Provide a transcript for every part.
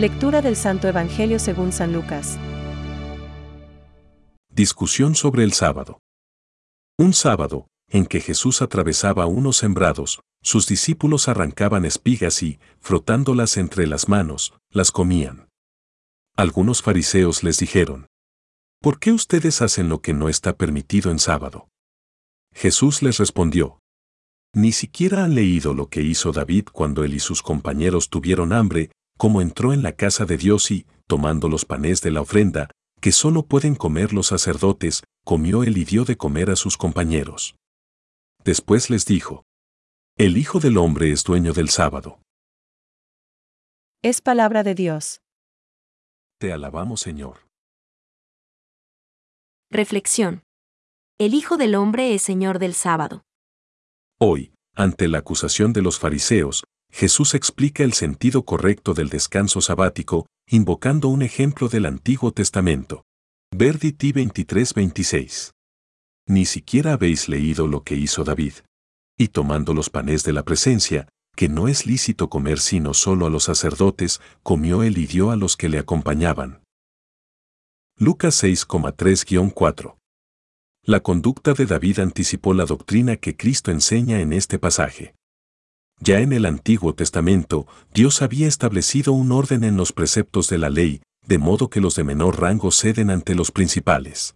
Lectura del Santo Evangelio según San Lucas. Discusión sobre el sábado. Un sábado, en que Jesús atravesaba unos sembrados, sus discípulos arrancaban espigas y, frotándolas entre las manos, las comían. Algunos fariseos les dijeron, ¿Por qué ustedes hacen lo que no está permitido en sábado? Jesús les respondió, Ni siquiera han leído lo que hizo David cuando él y sus compañeros tuvieron hambre, como entró en la casa de Dios y, tomando los panes de la ofrenda, que solo pueden comer los sacerdotes, comió él y dio de comer a sus compañeros. Después les dijo, El Hijo del Hombre es dueño del sábado. Es palabra de Dios. Te alabamos, Señor. Reflexión. El Hijo del Hombre es Señor del sábado. Hoy, ante la acusación de los fariseos, Jesús explica el sentido correcto del descanso sabático, invocando un ejemplo del Antiguo Testamento. Verditi 23:26. Ni siquiera habéis leído lo que hizo David. Y tomando los panes de la presencia, que no es lícito comer sino solo a los sacerdotes, comió él y dio a los que le acompañaban. Lucas 6,3-4. La conducta de David anticipó la doctrina que Cristo enseña en este pasaje. Ya en el Antiguo Testamento, Dios había establecido un orden en los preceptos de la ley, de modo que los de menor rango ceden ante los principales.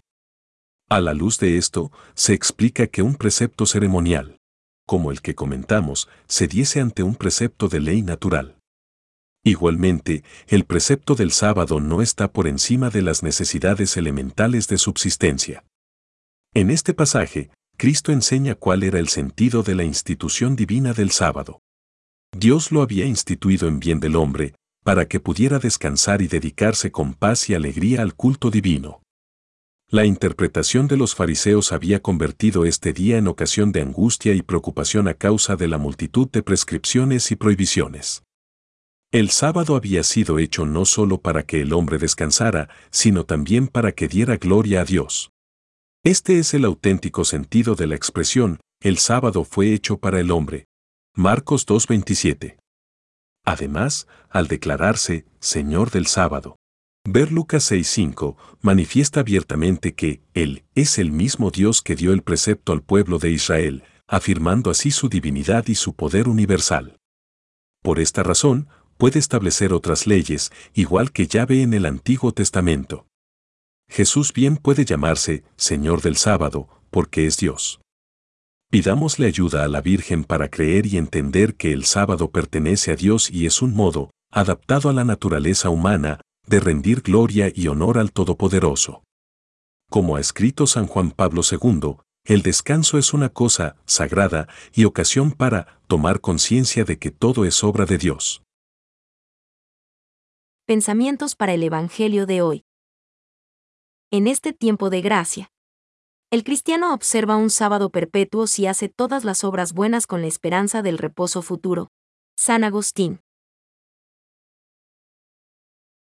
A la luz de esto, se explica que un precepto ceremonial, como el que comentamos, se diese ante un precepto de ley natural. Igualmente, el precepto del sábado no está por encima de las necesidades elementales de subsistencia. En este pasaje, Cristo enseña cuál era el sentido de la institución divina del sábado. Dios lo había instituido en bien del hombre, para que pudiera descansar y dedicarse con paz y alegría al culto divino. La interpretación de los fariseos había convertido este día en ocasión de angustia y preocupación a causa de la multitud de prescripciones y prohibiciones. El sábado había sido hecho no solo para que el hombre descansara, sino también para que diera gloria a Dios. Este es el auténtico sentido de la expresión, el sábado fue hecho para el hombre. Marcos 2.27. Además, al declararse Señor del sábado, ver Lucas 6.5 manifiesta abiertamente que Él es el mismo Dios que dio el precepto al pueblo de Israel, afirmando así su divinidad y su poder universal. Por esta razón, puede establecer otras leyes, igual que ya ve en el Antiguo Testamento. Jesús bien puede llamarse Señor del sábado, porque es Dios. Pidámosle ayuda a la Virgen para creer y entender que el sábado pertenece a Dios y es un modo, adaptado a la naturaleza humana, de rendir gloria y honor al Todopoderoso. Como ha escrito San Juan Pablo II, el descanso es una cosa sagrada y ocasión para tomar conciencia de que todo es obra de Dios. Pensamientos para el Evangelio de hoy en este tiempo de gracia. El cristiano observa un sábado perpetuo si hace todas las obras buenas con la esperanza del reposo futuro. San Agustín.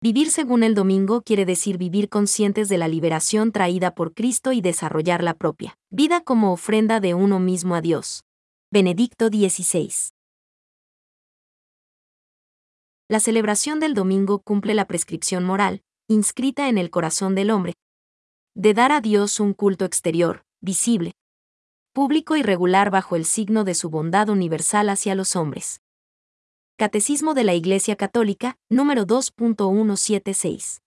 Vivir según el domingo quiere decir vivir conscientes de la liberación traída por Cristo y desarrollar la propia vida como ofrenda de uno mismo a Dios. Benedicto XVI. La celebración del domingo cumple la prescripción moral, inscrita en el corazón del hombre, de dar a Dios un culto exterior, visible, público y regular bajo el signo de su bondad universal hacia los hombres. Catecismo de la Iglesia Católica, número 2.176.